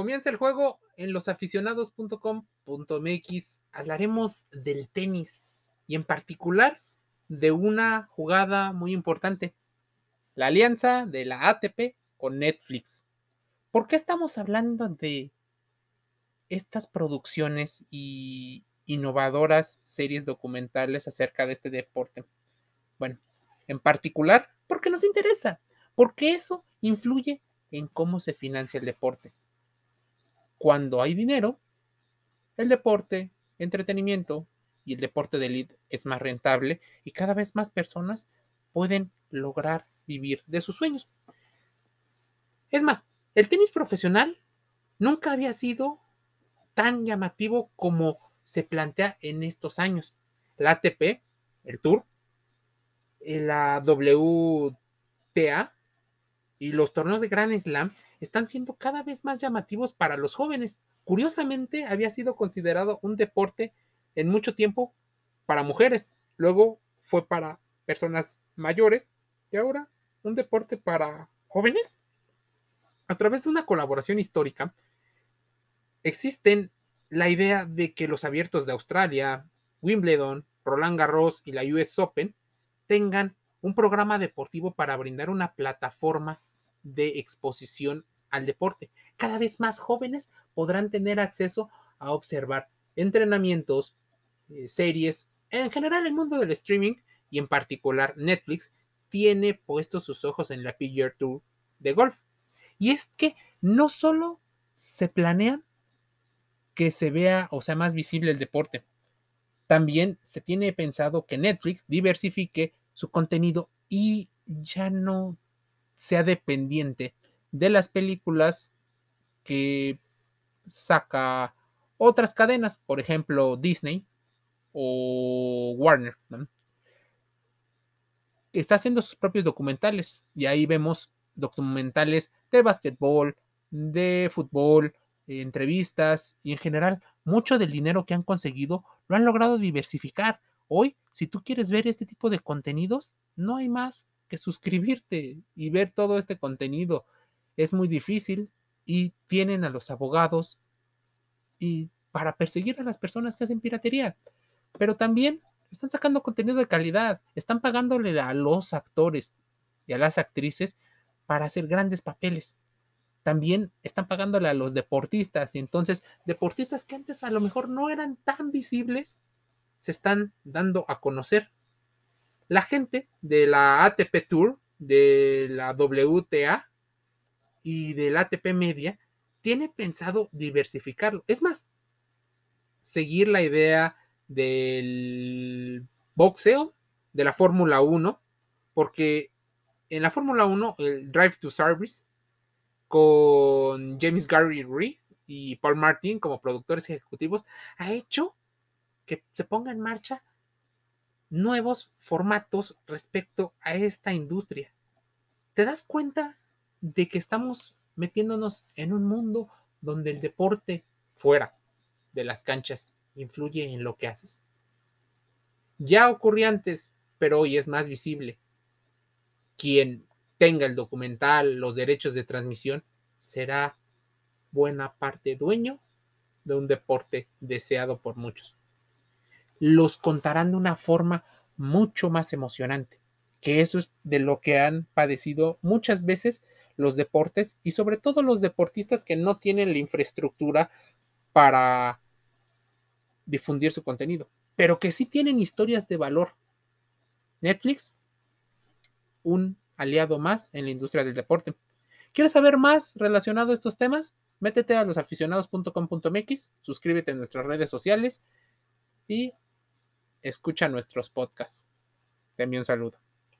Comienza el juego en losaficionados.com.mx. Hablaremos del tenis y en particular de una jugada muy importante, la alianza de la ATP con Netflix. ¿Por qué estamos hablando de estas producciones y innovadoras series documentales acerca de este deporte? Bueno, en particular porque nos interesa, porque eso influye en cómo se financia el deporte. Cuando hay dinero, el deporte, entretenimiento y el deporte de elite es más rentable y cada vez más personas pueden lograr vivir de sus sueños. Es más, el tenis profesional nunca había sido tan llamativo como se plantea en estos años. La ATP, el Tour, eh, la WTA y los torneos de Grand Slam están siendo cada vez más llamativos para los jóvenes. Curiosamente, había sido considerado un deporte en mucho tiempo para mujeres, luego fue para personas mayores y ahora un deporte para jóvenes. A través de una colaboración histórica, existen la idea de que los abiertos de Australia, Wimbledon, Roland Garros y la US Open tengan un programa deportivo para brindar una plataforma de exposición al deporte. Cada vez más jóvenes podrán tener acceso a observar entrenamientos, eh, series, en general el mundo del streaming y en particular Netflix tiene puestos sus ojos en la PGA Tour de golf. Y es que no solo se planea que se vea o sea más visible el deporte, también se tiene pensado que Netflix diversifique su contenido y ya no sea dependiente de las películas que saca otras cadenas, por ejemplo Disney o Warner. Está haciendo sus propios documentales y ahí vemos documentales de básquetbol, de fútbol, entrevistas y en general mucho del dinero que han conseguido lo han logrado diversificar. Hoy, si tú quieres ver este tipo de contenidos, no hay más que suscribirte y ver todo este contenido es muy difícil y tienen a los abogados y para perseguir a las personas que hacen piratería. Pero también están sacando contenido de calidad, están pagándole a los actores y a las actrices para hacer grandes papeles. También están pagándole a los deportistas y entonces deportistas que antes a lo mejor no eran tan visibles se están dando a conocer. La gente de la ATP Tour, de la WTA, y del ATP Media tiene pensado diversificarlo. Es más, seguir la idea del boxeo, de la Fórmula 1, porque en la Fórmula 1, el Drive to Service, con James Gary Reese y Paul Martin como productores ejecutivos, ha hecho que se ponga en marcha nuevos formatos respecto a esta industria. ¿Te das cuenta de que estamos metiéndonos en un mundo donde el deporte fuera de las canchas influye en lo que haces. Ya ocurrió antes, pero hoy es más visible. Quien tenga el documental, los derechos de transmisión, será buena parte dueño de un deporte deseado por muchos. Los contarán de una forma mucho más emocionante, que eso es de lo que han padecido muchas veces los deportes y sobre todo los deportistas que no tienen la infraestructura para difundir su contenido, pero que sí tienen historias de valor. Netflix, un aliado más en la industria del deporte. ¿Quieres saber más relacionado a estos temas? Métete a losaficionados.com.mx, suscríbete a nuestras redes sociales y escucha nuestros podcasts. Envío un saludo.